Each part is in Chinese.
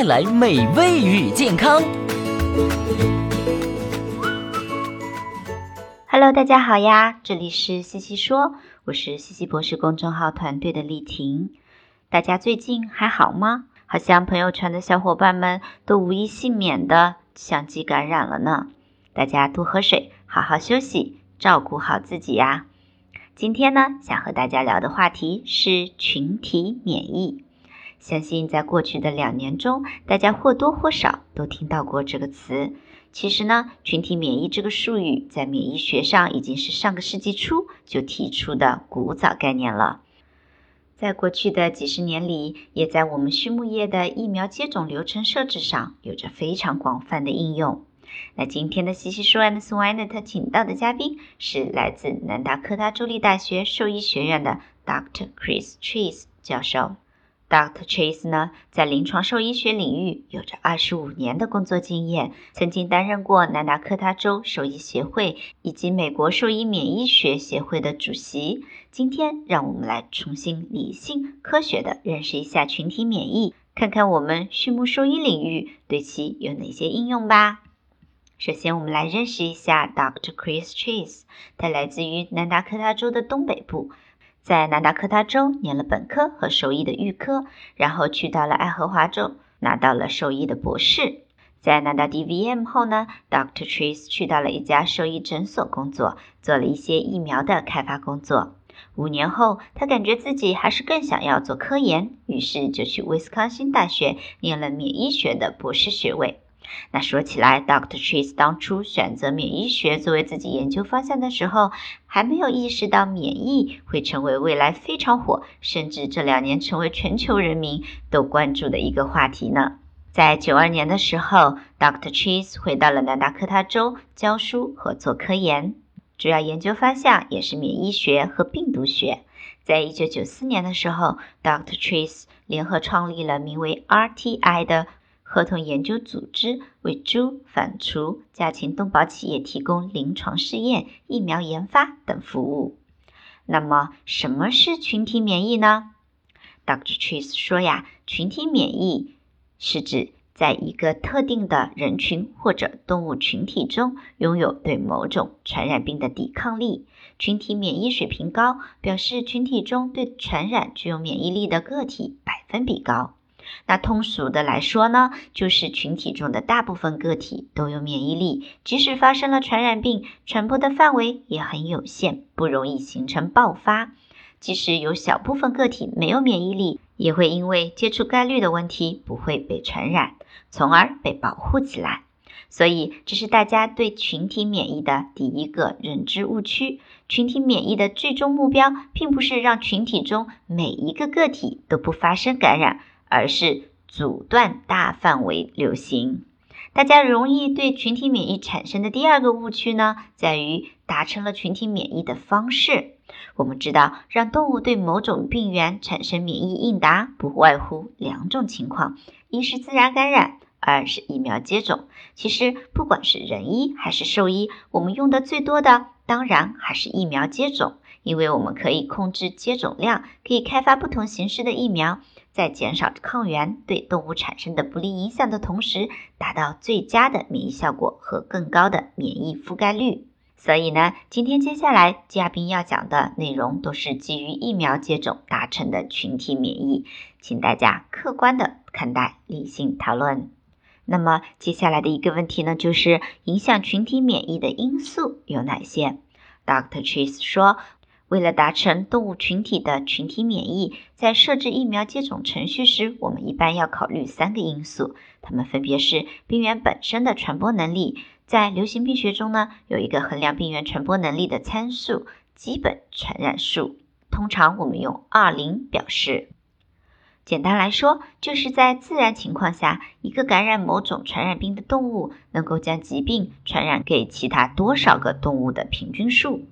带来美味与健康。Hello，大家好呀，这里是西西说，我是西西博士公众号团队的丽婷。大家最近还好吗？好像朋友圈的小伙伴们都无一幸免的相继感染了呢。大家多喝水，好好休息，照顾好自己呀。今天呢，想和大家聊的话题是群体免疫。相信在过去的两年中，大家或多或少都听到过这个词。其实呢，群体免疫这个术语在免疫学上已经是上个世纪初就提出的古早概念了。在过去的几十年里，也在我们畜牧业的疫苗接种流程设置上有着非常广泛的应用。那今天的西西说 and Swine 他请到的嘉宾是来自南达科他州立大学兽医学院的 Dr. Chris Chase 教授。Dr. Chase 呢，在临床兽医学领域有着二十五年的工作经验，曾经担任过南达科他州兽医协会以及美国兽医免疫学协会的主席。今天，让我们来重新理性科学的认识一下群体免疫，看看我们畜牧兽医领域对其有哪些应用吧。首先，我们来认识一下 Dr. Chris Chase。他来自于南达科他州的东北部，在南达科他州念了本科和兽医的预科，然后去到了爱荷华州，拿到了兽医的博士。在拿到 DVM 后呢，Dr. Chase 去到了一家兽医诊所工作，做了一些疫苗的开发工作。五年后，他感觉自己还是更想要做科研，于是就去威斯康星大学念了免疫学的博士学位。那说起来，Dr. Chase 当初选择免疫学作为自己研究方向的时候，还没有意识到免疫会成为未来非常火，甚至这两年成为全球人民都关注的一个话题呢。在九二年的时候，Dr. Chase 回到了南达科他州教书和做科研，主要研究方向也是免疫学和病毒学。在一九九四年的时候，Dr. Chase 联合创立了名为 RTI 的。合同研究组织为猪、反刍、家禽动保企业提供临床试验、疫苗研发等服务。那么，什么是群体免疫呢？Dr. Chase 说呀，群体免疫是指在一个特定的人群或者动物群体中拥有对某种传染病的抵抗力。群体免疫水平高，表示群体中对传染具有免疫力的个体百分比高。那通俗的来说呢，就是群体中的大部分个体都有免疫力，即使发生了传染病，传播的范围也很有限，不容易形成爆发。即使有小部分个体没有免疫力，也会因为接触概率的问题不会被传染，从而被保护起来。所以，这是大家对群体免疫的第一个认知误区。群体免疫的最终目标，并不是让群体中每一个个体都不发生感染。而是阻断大范围流行。大家容易对群体免疫产生的第二个误区呢，在于达成了群体免疫的方式。我们知道，让动物对某种病原产生免疫应答，不外乎两种情况：一是自然感染，二是疫苗接种。其实不管是人医还是兽医，我们用的最多的当然还是疫苗接种，因为我们可以控制接种量，可以开发不同形式的疫苗，在减少抗原对动物产生的不利影响的同时，达到最佳的免疫效果和更高的免疫覆盖率。所以呢，今天接下来嘉宾要讲的内容都是基于疫苗接种达成的群体免疫，请大家客观的看待，理性讨论。那么接下来的一个问题呢，就是影响群体免疫的因素有哪些？Dr. Chase 说，为了达成动物群体的群体免疫，在设置疫苗接种程序时，我们一般要考虑三个因素，它们分别是病原本身的传播能力。在流行病学中呢，有一个衡量病原传播能力的参数——基本传染数，通常我们用二零表示。简单来说，就是在自然情况下，一个感染某种传染病的动物能够将疾病传染给其他多少个动物的平均数。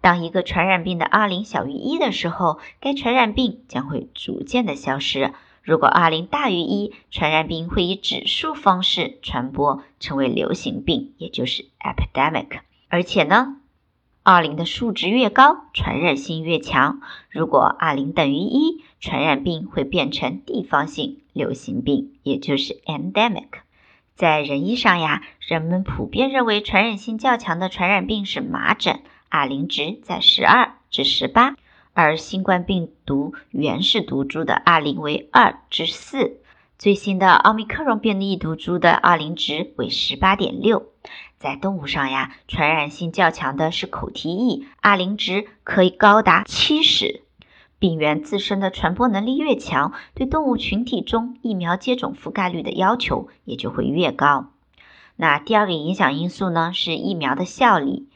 当一个传染病的二零小于一的时候，该传染病将会逐渐的消失。如果 R 零大于一，传染病会以指数方式传播，成为流行病，也就是 epidemic。而且呢，R 零的数值越高，传染性越强。如果 R 零等于一，传染病会变成地方性流行病，也就是 endemic。在人医上呀，人们普遍认为传染性较强的传染病是麻疹，R 零值在十二至十八。而新冠病毒原始毒株的 R 零为二至四，最新的奥密克戎变异毒株的 R 零值为十八点六。在动物上呀，传染性较强的是口蹄疫，R 零值可以高达七十。病原自身的传播能力越强，对动物群体中疫苗接种覆盖率的要求也就会越高。那第二个影响因素呢，是疫苗的效力。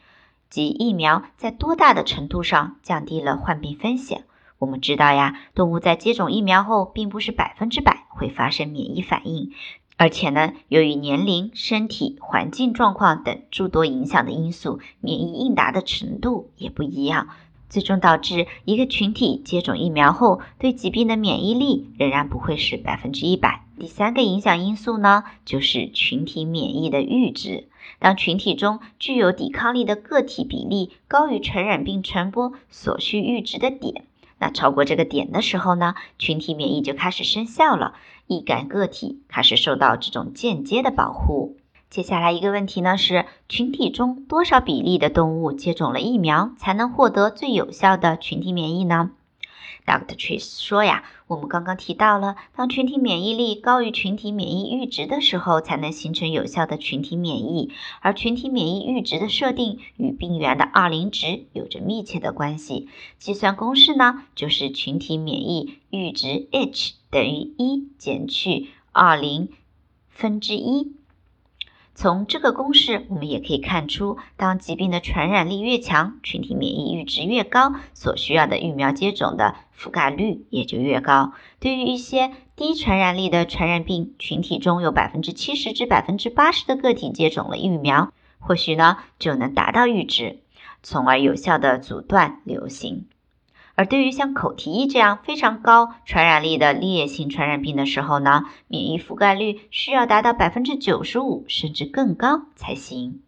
及疫苗在多大的程度上降低了患病风险？我们知道呀，动物在接种疫苗后，并不是百分之百会发生免疫反应，而且呢，由于年龄、身体、环境状况等诸多影响的因素，免疫应答的程度也不一样。最终导致一个群体接种疫苗后，对疾病的免疫力仍然不会是百分之一百。第三个影响因素呢，就是群体免疫的阈值。当群体中具有抵抗力的个体比例高于传染病传播所需阈值的点，那超过这个点的时候呢，群体免疫就开始生效了，易感个体开始受到这种间接的保护。接下来一个问题呢是，群体中多少比例的动物接种了疫苗才能获得最有效的群体免疫呢？Dr. Trace 说呀，我们刚刚提到了，当群体免疫力高于群体免疫阈值的时候，才能形成有效的群体免疫，而群体免疫阈值的设定与病原的 R 零值有着密切的关系。计算公式呢，就是群体免疫阈值 H 等于一减去 R 零分之一。从这个公式，我们也可以看出，当疾病的传染力越强，群体免疫阈值越高，所需要的疫苗接种的覆盖率也就越高。对于一些低传染力的传染病，群体中有百分之七十至百分之八十的个体接种了疫苗，或许呢就能达到阈值，从而有效的阻断流行。而对于像口蹄疫这样非常高传染力的烈性传染病的时候呢，免疫覆盖率需要达到百分之九十五甚至更高才行。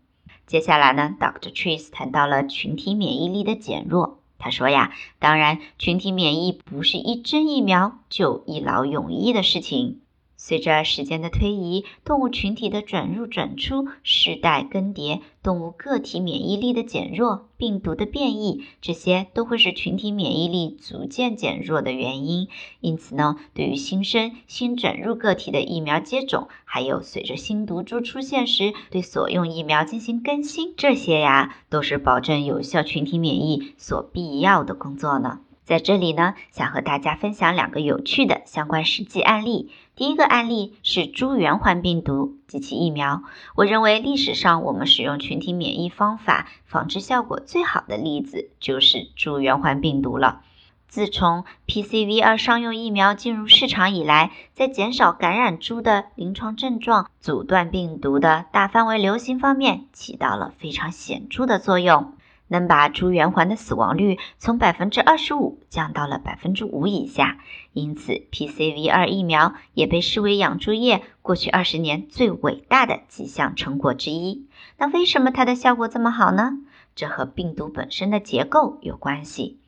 接下来呢，Dr. Trace 谈到了群体免疫力的减弱。他说呀，当然，群体免疫不是一针疫苗就一劳永逸的事情。随着时间的推移，动物群体的转入转出、世代更迭、动物个体免疫力的减弱、病毒的变异，这些都会是群体免疫力逐渐减弱的原因。因此呢，对于新生、新转入个体的疫苗接种，还有随着新毒株出现时对所用疫苗进行更新，这些呀，都是保证有效群体免疫所必要的工作呢。在这里呢，想和大家分享两个有趣的相关实际案例。第一个案例是猪圆环病毒及其疫苗。我认为历史上我们使用群体免疫方法防治效果最好的例子就是猪圆环病毒了。自从 PCV2 商用疫苗进入市场以来，在减少感染猪的临床症状、阻断病毒的大范围流行方面起到了非常显著的作用。能把猪圆环的死亡率从百分之二十五降到了百分之五以下，因此 PCV 二疫苗也被视为养猪业过去二十年最伟大的几项成果之一。那为什么它的效果这么好呢？这和病毒本身的结构有关系。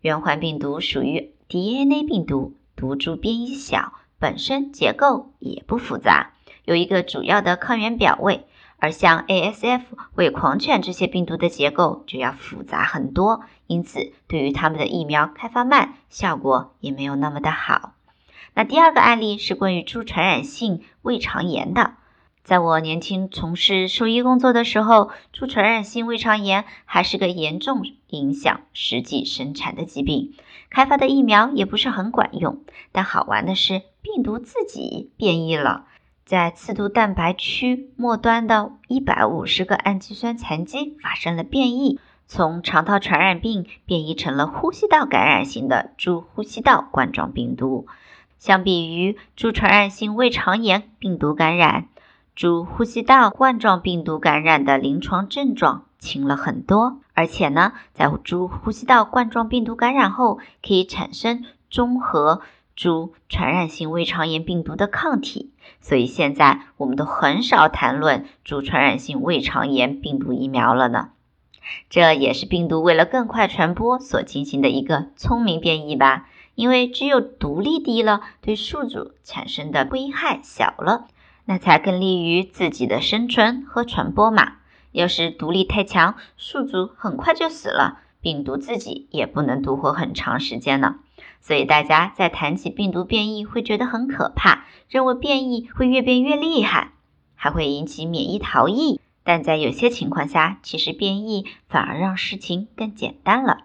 圆环病毒属于 DNA 病毒，毒株变异小，本身结构也不复杂，有一个主要的抗原表位。而像 ASF、伪狂犬这些病毒的结构就要复杂很多，因此对于它们的疫苗开发慢，效果也没有那么的好。那第二个案例是关于猪传染性胃肠炎的。在我年轻从事兽医工作的时候，猪传染性胃肠炎还是个严重影响实际生产的疾病，开发的疫苗也不是很管用。但好玩的是，病毒自己变异了。在刺突蛋白区末端的一百五十个氨基酸残基发生了变异，从肠道传染病变异成了呼吸道感染型的猪呼吸道冠状病毒。相比于猪传染性胃肠炎病毒感染，猪呼吸道冠状病毒感染的临床症状轻了很多，而且呢，在猪呼吸道冠状病毒感染后，可以产生中和。猪传染性胃肠炎病毒的抗体，所以现在我们都很少谈论猪传染性胃肠炎病毒疫苗了呢。这也是病毒为了更快传播所进行的一个聪明变异吧？因为只有毒力低了，对宿主产生的危害小了，那才更利于自己的生存和传播嘛。要是毒力太强，宿主很快就死了，病毒自己也不能独活很长时间呢。所以大家在谈起病毒变异会觉得很可怕，认为变异会越变越厉害，还会引起免疫逃逸。但在有些情况下，其实变异反而让事情更简单了。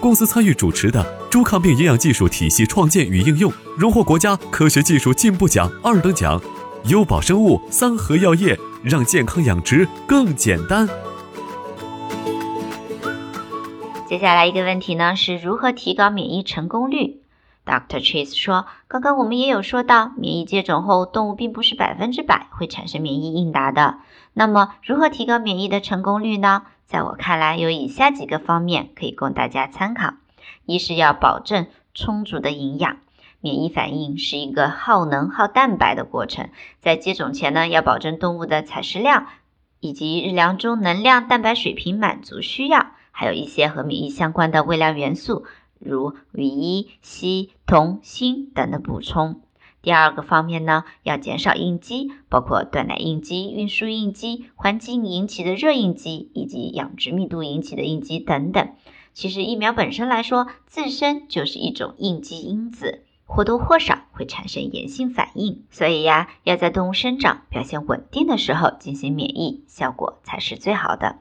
公司参与主持的猪抗病营养技术体系创建与应用，荣获国家科学技术进步奖二等奖。优宝生物、三和药业，让健康养殖更简单。接下来一个问题呢，是如何提高免疫成功率？Dr. Chase 说，刚刚我们也有说到，免疫接种后，动物并不是百分之百会产生免疫应答的。那么，如何提高免疫的成功率呢？在我看来，有以下几个方面可以供大家参考：一是要保证充足的营养，免疫反应是一个耗能耗蛋白的过程，在接种前呢，要保证动物的采食量以及日粮中能量蛋白水平满足需要。还有一些和免疫相关的微量元素，如锂、硒、铜、锌等的补充。第二个方面呢，要减少应激，包括断奶应激、运输应激、环境引起的热应激，以及养殖密度引起的应激等等。其实疫苗本身来说，自身就是一种应激因子，或多或少会产生炎性反应。所以呀，要在动物生长表现稳定的时候进行免疫，效果才是最好的。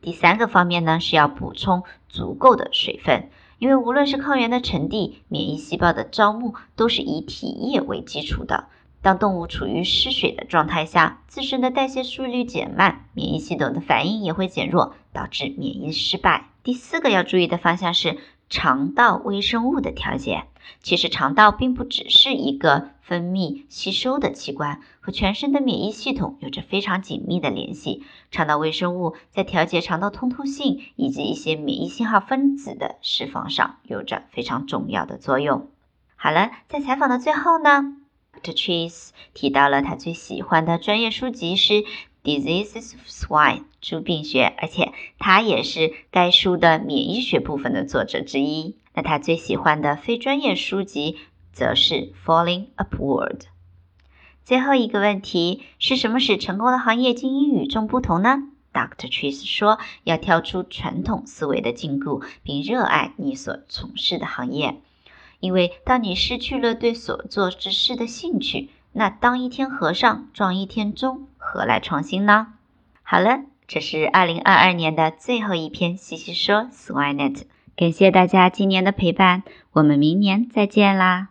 第三个方面呢，是要补充足够的水分，因为无论是抗原的成地、免疫细胞的招募，都是以体液为基础的。当动物处于失水的状态下，自身的代谢速率减慢，免疫系统的反应也会减弱，导致免疫失败。第四个要注意的方向是。肠道微生物的调节，其实肠道并不只是一个分泌吸收的器官，和全身的免疫系统有着非常紧密的联系。肠道微生物在调节肠道通透性以及一些免疫信号分子的释放上有着非常重要的作用。好了，在采访的最后呢，Dr. Cheese 提到了他最喜欢的专业书籍是。Diseases of Swine 猪病学，而且他也是该书的免疫学部分的作者之一。那他最喜欢的非专业书籍则是 Falling Upward。最后一个问题是什么使成功的行业精英与众不同呢？Dr. Tris 说，要跳出传统思维的禁锢，并热爱你所从事的行业。因为当你失去了对所做之事的兴趣，那当一天和尚撞一天钟，何来创新呢？好了，这是二零二二年的最后一篇西西说 SwineNet，感谢大家今年的陪伴，我们明年再见啦。